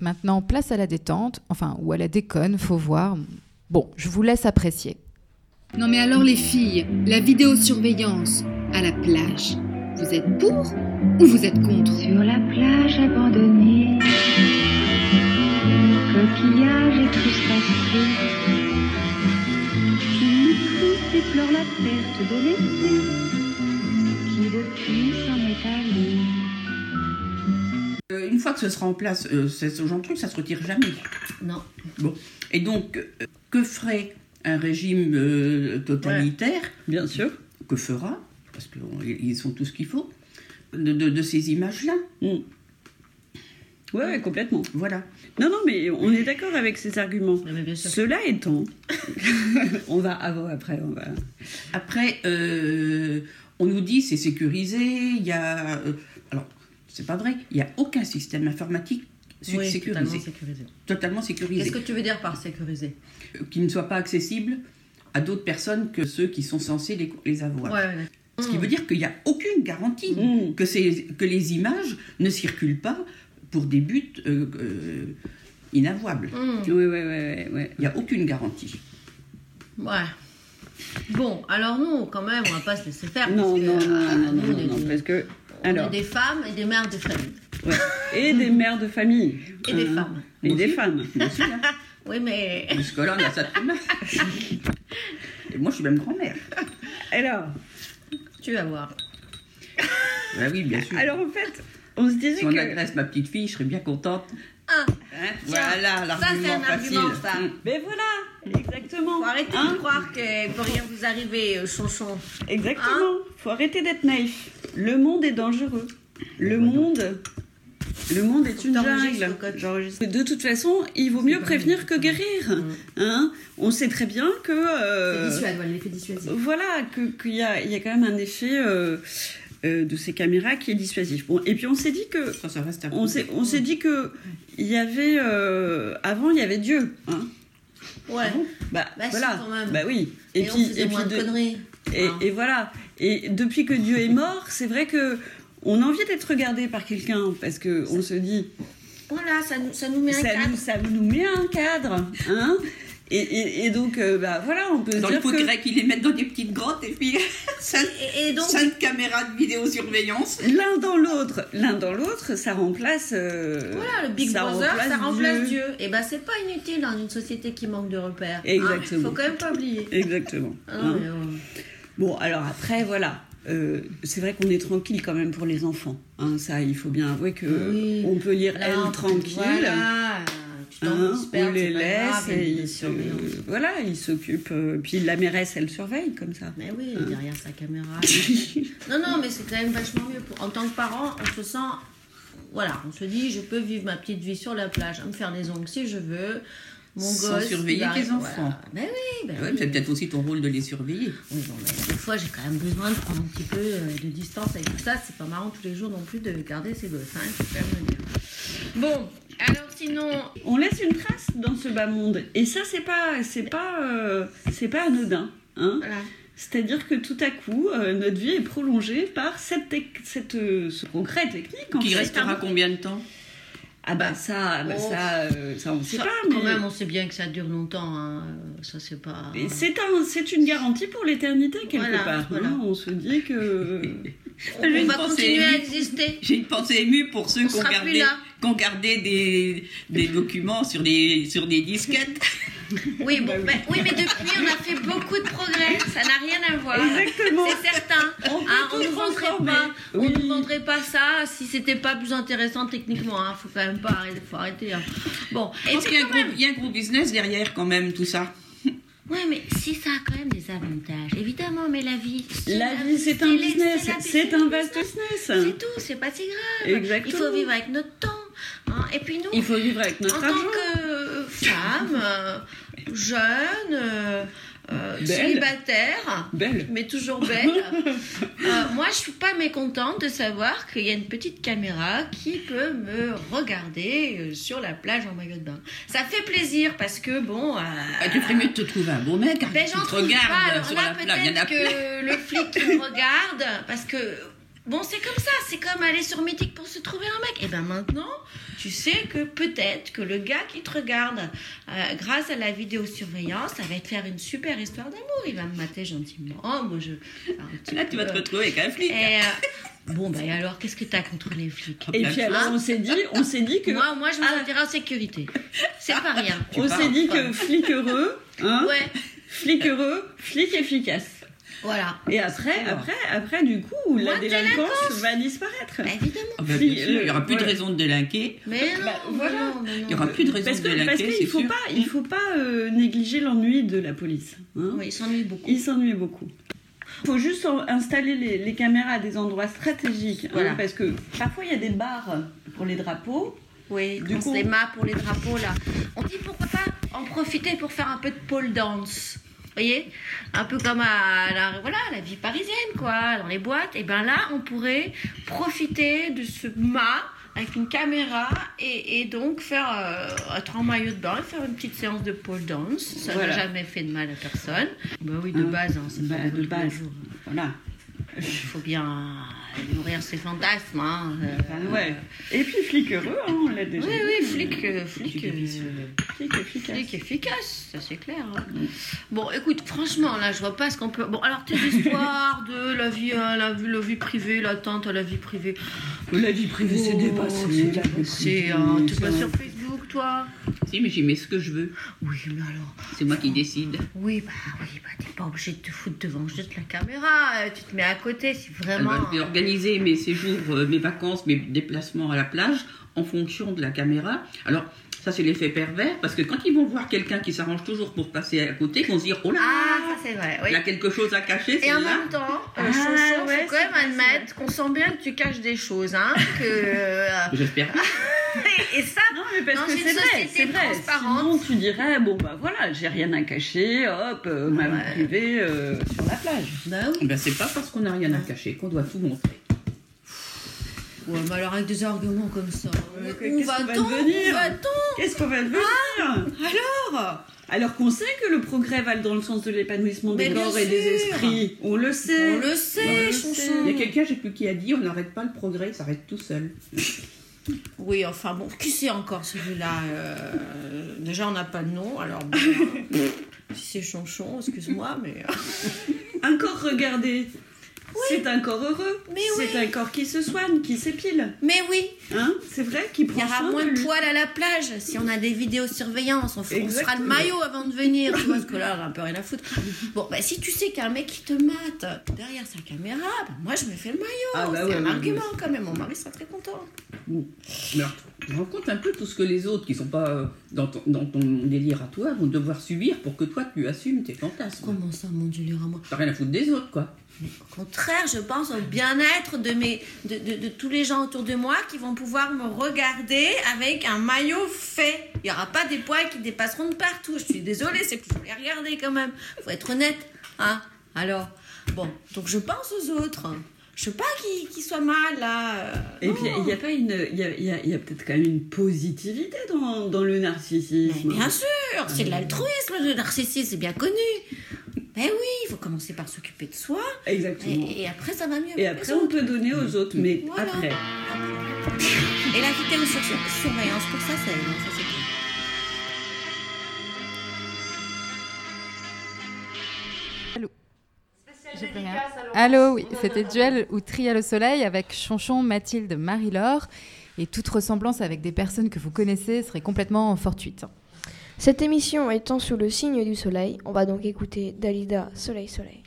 Maintenant, place à la détente, enfin, ou à la déconne, faut voir. Bon, je vous laisse apprécier. Non mais alors les filles, la vidéosurveillance à la plage, vous êtes pour ou vous êtes contre? Sur la plage abandonnée, coquillages et crustacés, qui et pleure la perte de l'été, qui depuis s'en est allé. Une fois que ce sera en place, euh, ce genre de truc, ça se retire jamais. Non. Bon. Et donc, euh, que ferait un régime euh, totalitaire Bien sûr. Que fera Parce qu'ils sont tout ce qu'il faut. De, de- de ces images-là. Mm. Ouais, ouais, complètement. Voilà. Non, non, mais on est d'accord avec ces arguments. Cela étant, on va avant, après, on va. Après, euh, on nous dit c'est sécurisé, il y a. alors, c'est pas vrai, il n'y a aucun système informatique Oui, sécurisé. totalement sécurisé. Totalement sécurisé. Qu'est-ce que tu veux dire par sécurisé? Euh, Qui ne soit pas accessible à d'autres personnes que ceux qui sont censés les, les avoir. Ouais, ouais. Ce qui veut dire qu'il n'y a aucune garantie Mm. que, que les images ne circulent pas pour des buts euh, euh, inavouables. Hmm, Oui, oui, oui, oui. Il n'y a aucune garantie. ouais. Bon, alors nous, quand même, on va pas se laisser faire. Non, parce que, non, non, non, non, non, parce que. On est Alors, des femmes et des mères de famille. ouais. et des mères de famille. Et des Hein. femmes. Et des femmes. Aussi, hein. Oui, mais. Jusque-là, on a ça. Et moi, je suis même grand-mère. Alors, Tu vas voir. Bah oui, bien sûr. alors en fait, on se disait si on que. agresse ma petite fille, je serais bien contente. Ah, Hein voilà ça, c'est l'argument un facile. argument, ça. Mm. Mais voilà, exactement. faut arrêter Hein de croire qu'il peut rien vous arriver, euh, chonchon. Exactement. Faut arrêter d'être naïf. Le monde est dangereux. Le monde. Le monde est une jungle. De toute façon, il vaut mieux prévenir que guérir. Hein On sait très bien que. euh, Dissuade, voilà, l'effet dissuasif. voilà, que- qu'il y a, il y a quand même un effet euh, euh, de ces caméras qui est dissuasif. Bon, et puis on s'est dit que. Ça, ça reste On s'est, on s'est dit que il y avait euh, avant il y avait Dieu, hein. Ouais. Bah, Bah, si, voilà. quand même. Bah oui. Et, on de de- conneries. et, Hein. et voilà. Et depuis que Dieu est mort, c'est vrai que on a envie d'être regardé par quelqu'un parce que on se dit Voilà, ça nous, ça nous met un ça cadre. nous, ça nous met un cadre, hein. Et, et, et donc euh, bah voilà, on peut Dans dire le pot que grec, ils les mettent dans des petites grottes et puis cinq, Et, et donc, cinq caméras de vidéosurveillance. l'un dans l'autre, l'un dans l'autre, ça remplace. euh, voilà, le Big ça Brother, remplace ça remplace Dieu. Dieu. Et ben, c'est pas inutile dans une société qui manque de repères. hein. Exactement. Faut quand même pas oublier. Exactement. Ah hein. mais, euh, Bon, alors après, voilà. Euh, c'est vrai qu'on est tranquille quand même pour les enfants. hein. ça, il faut bien avouer que Oui. on peut lire là, elle tranquille. Voilà, hein, on les laisse grave, et ils se, voilà, ils s'occupent. euh, puis la mairesse, elle surveille comme ça. Mais oui, Hein. derrière sa caméra. non, non, mais c'est quand même vachement mieux. Pour- En tant que parent, on se sent. Voilà, on se dit, je peux vivre ma petite vie sur la plage, me faire les ongles si je veux. Mon Sans gosse. surveiller tes voilà. enfants. Ben oui, ben Ouais, oui. c'est peut-être aussi ton rôle de les surveiller. Oui, bon, mais des fois, j'ai quand même besoin de prendre un petit peu euh, de distance avec tout ça. C'est pas marrant tous les jours non plus de garder ses gosses, hein, dire. Bon, alors sinon, On laisse une trace dans ce bas monde. Et ça, c'est pas, c'est pas, euh, c'est pas anodin. Hein voilà. C'est-à-dire que tout à coup, euh, notre vie est prolongée par cette, cette, euh, ce progrès technique. Qui fait, restera combien de temps? Ah bah ça, bah Oh. ça, euh, ça on sait Ça, pas. Quand mais- même, on sait bien que ça dure longtemps. hein. Ça, c'est pas. C'est un, c'est une garantie pour l'éternité quelque Voilà, part. voilà. hein. On se dit que On, on va continuer à émue. exister. J'ai une pensée émue pour ceux qui ont, gardé, ont gardé des, des documents sur des, sur des disquettes. Oui, bon, oui, mais depuis, on a fait beaucoup de progrès. Ça n'a rien à voir. Exactement. C'est certain. On peut Hein, on ne vendrait pas, on Oui. nous vendrait pas ça si c'était pas plus intéressant techniquement. Hein. Faut quand même pas arrêter. Faut arrêter. hein. Bon, puis qu'il y a un gros- même. il y a un gros business derrière quand même, tout ça. Ouais, mais si ça a quand même des avantages, évidemment. Mais la vie, la vie c'est un business, c'est un vaste business. C'est tout. C'est pas si grave. Exactement. Il faut vivre avec notre temps. hein. Et puis nous, Il faut vivre avec en notre tant que femme, euh, jeune, euh, euh, célibataire, Belle. mais toujours belle, moi je suis pas mécontente de savoir qu'il y a une petite caméra qui peut me regarder sur la plage en maillot de bain. Ça fait plaisir parce que bon. Ah, tu ferais mieux de te trouver un beau mec hein, ben, j'en te trouve pas. Alors sur là, la peut-être que le flic qui me regarde, parce que Bon, c'est comme ça, c'est comme aller sur Mythique pour se trouver un mec. Et ben maintenant, tu sais que peut-être que le gars qui te regarde, euh, grâce à la vidéosurveillance, ça va te faire une super histoire d'amour. Il va me mater gentiment. Moi, je. Là, tu vas te retrouver avec un flic. Et, euh, bon, ben alors, qu'est-ce que t'as contre les flics? Et puis alors, on s'est dit, on s'est dit que, Moi, moi, je me Ah. sentirais en sécurité. C'est pas rien. on s'est dit que flic heureux, hein, Ouais, flic heureux, flic efficace. Voilà. Et après, après, après, du coup, la délinquance va disparaître. Bah, évidemment. Ah bah, il n'y aura plus de raison de délinquer. Mais non, Bah, voilà. non, mais non. Il n'y aura plus de raison Parce de que parce délinquer, qu'il faut pas, il faut pas euh, négliger l'ennui de la police. hein. Oui, il s'ennuie beaucoup. Il s'ennuie beaucoup. Il faut juste installer les, les caméras à des endroits stratégiques. hein, parce que parfois, il y a des barres pour les drapeaux. Oui, Du du coup- les mâts pour les drapeaux là. On dit pourquoi pas en profiter pour faire un peu de pole dance. Vous voyez Un peu comme à la, voilà, la vie parisienne, quoi, dans les boîtes. Et ben là, on pourrait profiter de ce mât avec une caméra et, et donc faire euh, être en maillot de bain et faire une petite séance de pole dance. Ça Voilà. n'a jamais fait de mal à personne. Bah oui, de Hein. base, hein, c'est Bah, pas de base. jours. Voilà. Il faut bien nourrir ses fantasmes. Hein. Euh, ouais. Et puis flic heureux, hein, on l'a déjà Oui, dit. oui, flic, euh, flic, euh, Flic efficace. flic efficace, ça c'est clair. hein. Bon, écoute, franchement, là, je vois pas ce qu'on peut. Bon, alors tes histoires de la vie, euh, la, vie- la vie privée, l'atteinte à la vie privée. La vie privée, c'est Oh, dépassé. c'est dépassé, privée, hein. T'es pas c'est- sur Facebook, toi? Si, mais j'y mets ce que je veux. Oui, mais alors. C'est moi qui décide. Oui, bah oui, bah t'es pas obligé de te foutre devant juste la caméra. euh, Tu te mets à côté si Elle vraiment. va je vais organiser mes séjours, euh, mes vacances, mes déplacements à la plage en fonction de la caméra. Alors, ça, c'est l'effet pervers, parce que quand ils vont voir quelqu'un qui s'arrange toujours pour passer à côté, ils vont se dire Oh là, Ah, ça c'est vrai, oui. il a quelque chose à cacher, c'est Et en même temps, euh, Ah, ouais, faut quand même c'est c'est admettre qu'on sent bien que tu caches des choses, hein. Que, euh, J'espère. et ça, Non, mais parce Dans que c'est vrai, c'est vrai. Sinon, tu dirais, bon, bah voilà, j'ai rien à cacher, hop, euh, ma vie privée euh, sur la plage. bah oui. Ben, c'est pas parce qu'on n'a rien à cacher qu'on doit tout montrer. Ouais, mais alors avec des arguments comme ça, Mais où qu'est-ce qu'on va va-t-on Qu'est-ce qu'on va devenir Alors Alors qu'on sait que le progrès va dans le sens de l'épanouissement des corps et des esprits. On le sait. On le sait, On le sait. Il y a quelqu'un, je sais plus qui a dit, on n'arrête pas le progrès, il s'arrête tout seul. Oui, enfin bon, qui c'est encore celui-là euh, Déjà, on n'a pas de nom, alors bon, si c'est Chonchon, excuse-moi, mais... euh, Un c'est un corps heureux. Mais c'est un corps qui se soigne, qui s'épile. Mais oui, Hein c'est vrai qu'il il prend y aura soin moins de lui. poils à la plage si on a des vidéosurveillances. On, fera le maillot avant de venir, tu vois, parce que là, on a un peu rien à foutre. Bon, bah si tu sais qu'un mec qui te mate derrière sa caméra, bah, moi je me fais le maillot. Ah, bah c'est ouais, un ouais, argument quand même, mon mari sera très content. Te rends compte un peu tout ce que les autres qui sont pas euh, dans ton, dans ton délire à toi vont devoir subir pour que toi tu assumes tes fantasmes. Comment ça, mon délire à moi? T'as rien à foutre des autres, quoi. Au contraire, je pense au bien-être de, mes, de, de, de tous les gens autour de moi qui vont pouvoir me regarder avec un maillot fait. Il n'y aura pas des poils qui dépasseront de partout. Je suis désolée, c'est plus joli à regarder quand même. faut être honnête. Hein Alors, bon, donc je pense aux autres. Je veux pas qu'ils qu'ils soient mal là. euh, Et puis, il y a pas une, il y a, il y a- il y a peut-être quand même une positivité dans, dans le narcissisme. Mais bien sûr, c'est de l'altruisme, le narcissisme, c'est bien connu. Ben oui, il faut commencer par s'occuper de soi. Exactement. Et, et après, ça va mieux. Et après, on peut donner aux autres, mais Voilà. après. Et la vidéo sur surveillance, pour ça, ça aide. ça, c'est rien. Allô, oui, c'était Duel ou Trial au soleil avec Chonchon, Mathilde, Marie-Laure. Et toute ressemblance avec des personnes que vous connaissez serait complètement fortuite. Cette émission étant sous le signe du soleil, on va donc écouter Dalida Soleil Soleil.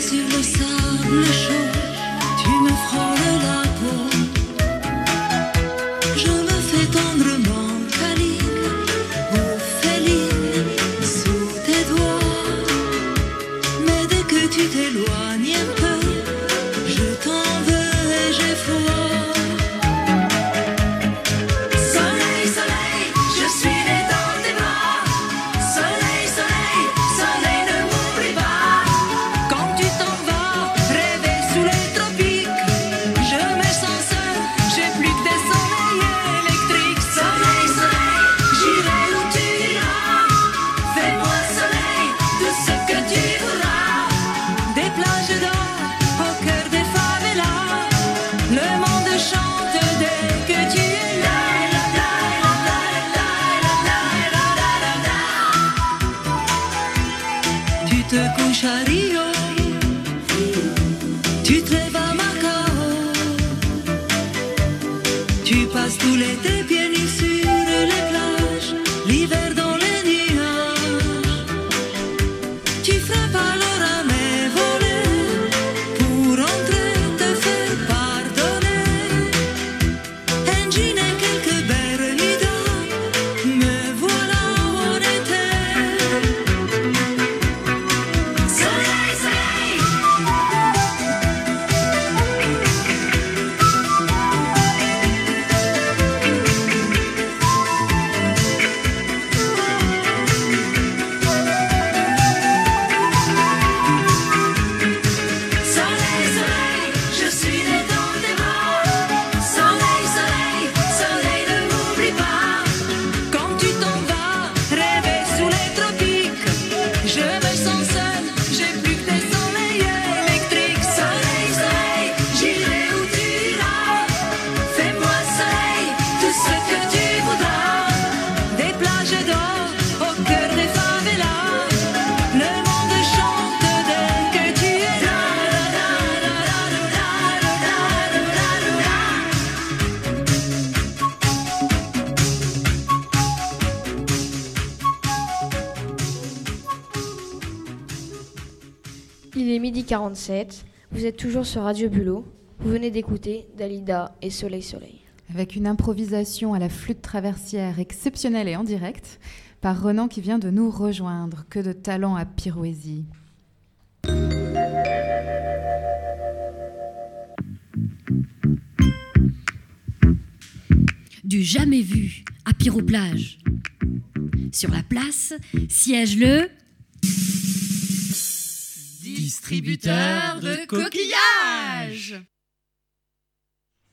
sur le sable chaud. te couches à Rio, tu te lèves à Macao, tu passes tout l'été. 47, vous êtes toujours sur Radio Bulot. Vous venez d'écouter Dalida et Soleil Soleil. Avec une improvisation à la flûte traversière exceptionnelle et en direct, par Renan qui vient de nous rejoindre. Que de talent à Pirouésie. Du jamais vu à Pyroplage. Sur la place siège le distributeur de coquillages.